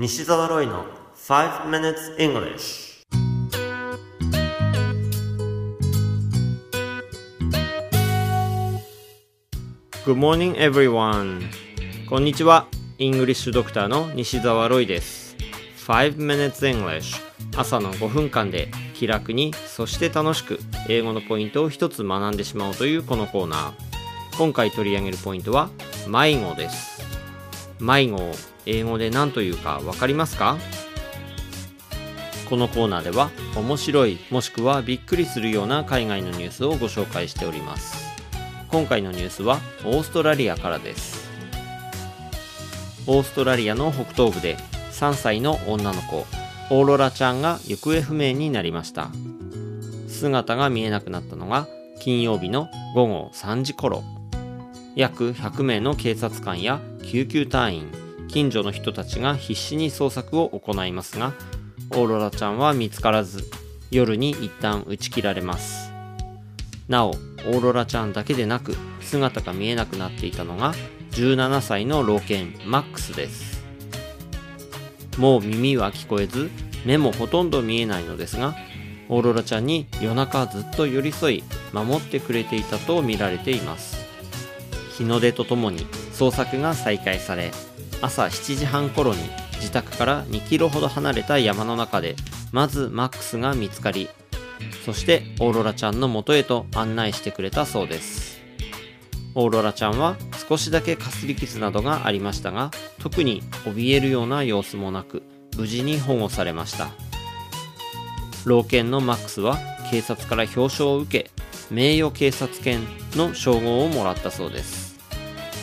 西澤ロイの5 minutes English Good morning everyone. こんにちは。イングリッシュドクターの西澤ロイです。5 minutes English 朝の5分間で気楽にそして楽しく英語のポイントを一つ学んでしまおうというこのコーナー。今回取り上げるポイントは迷子です。迷子。を英語で何というかわかりますか？このコーナーでは面白いもしくはびっくりするような海外のニュースをご紹介しております。今回のニュースはオーストラリアからです。オーストラリアの北東部で3歳の女の子オーロラちゃんが行方不明になりました。姿が見えなくなったのが金曜日の午後3時頃。約100名の警察官や救急隊員近所の人たちが必死に捜索を行いますがオーロラちゃんは見つからず夜に一旦打ち切られます。なおオーロラちゃんだけでなく姿が見えなくなっていたのが17歳の老犬マックスです。もう耳は聞こえず目もほとんど見えないのですがオーロラちゃんに夜中ずっと寄り添い守ってくれていたと見られています。日の出とともに捜索が再開され朝7時半頃に自宅から2キロほど離れた山の中でまずマックスが見つかりそしてオーロラちゃんの元へと案内してくれたそうです。オーロラちゃんは少しだけかすり傷などがありましたが特に怯えるような様子もなく無事に保護されました。老犬のマックスは警察から表彰を受け名誉警察犬の称号をもらったそうです。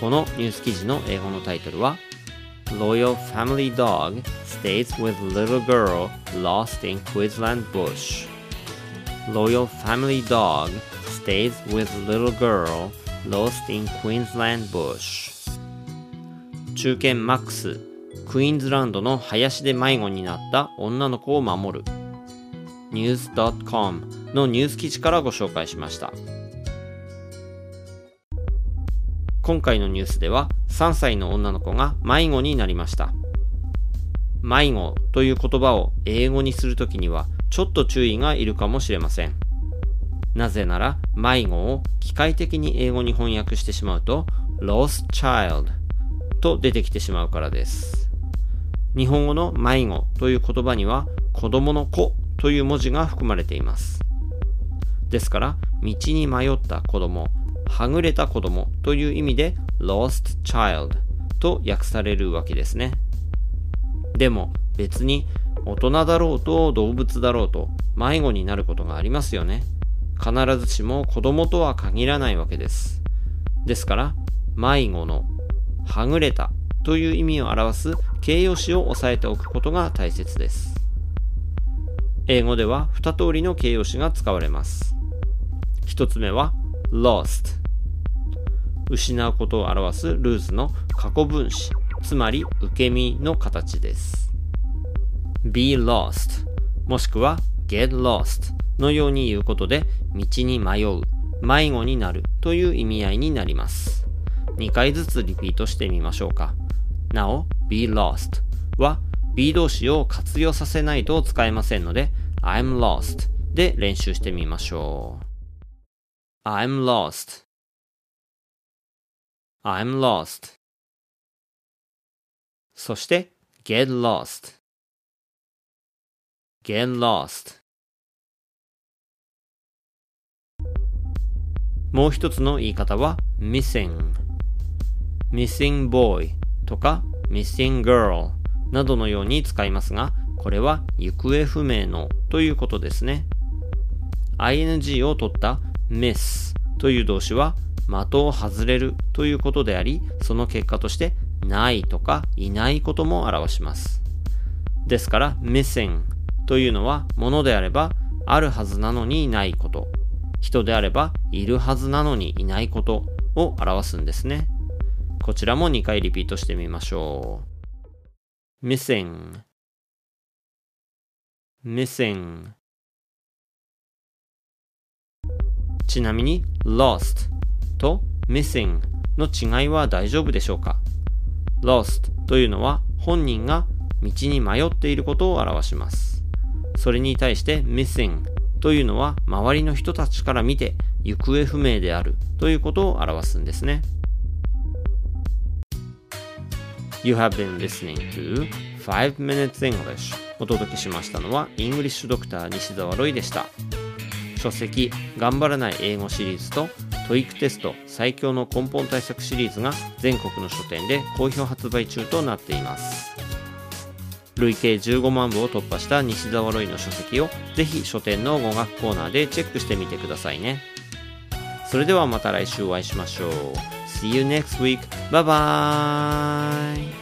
このニュース記事の英語のタイトルは Loyal family dog stays with little girl lost in Queensland bush Loyal family dog stays with little girl lost in Queensland bush 中堅マックスクイーンズランドの林で迷子になった女の子を守る news.com のニュース記事からご紹介しました今回のニュースでは3歳の女の子が迷子になりました。迷子という言葉を英語にするときにはちょっと注意がいるかもしれません。なぜなら迷子を機械的に英語に翻訳してしまうと lost child と出てきてしまうからです。日本語の迷子という言葉には子供の子という文字が含まれています。ですから道に迷った子供はぐれた子供という意味で lost child と訳されるわけですね。でも別に大人だろうと動物だろうと迷子になることがありますよね。必ずしも子供とは限らないわけです。ですから迷子のはぐれたという意味を表す形容詞を押さえておくことが大切です。英語では2通りの形容詞が使われます。1つ目は lost 失うことを表す lose の過去分詞つまり受け身の形です。be lost もしくは get lost のように言うことで道に迷う迷子になるという意味合いになります。2回ずつリピートしてみましょうか。なお be lost は be 動詞を活用させないと使えませんので I'm lost で練習してみましょう。I'm lost I'm lost そして get lost get lost もう一つの言い方は missing missing boy とか missing girl などのように使いますがこれは行方不明のということですね ing を取った miss という動詞は的を外れるということでありその結果としてないとかいないことも表します。ですから missing というのはものであればあるはずなのにないこと。人であればいるはずなのにいないことを表すんですね。こちらも2回リピートしてみましょう。missing missing ちなみに lost と missing の違いは大丈夫でしょうか？lost というのは本人が道に迷っていることを表します。それに対して missing というのは周りの人たちから見て行方不明であるということを表すんですね。You have been listening to 5 Minutes English お届けしましたのは English Doctor 西澤ロイでした。書籍頑張らない英語シリーズと TOEIC テスト最強の根本対策シリーズが全国の書店で好評発売中となっています。累計15万部を突破した西澤ロイの書籍をぜひ書店の語学コーナーでチェックしてみてくださいね。それではまた来週お会いしましょう。See you next week. Bye bye!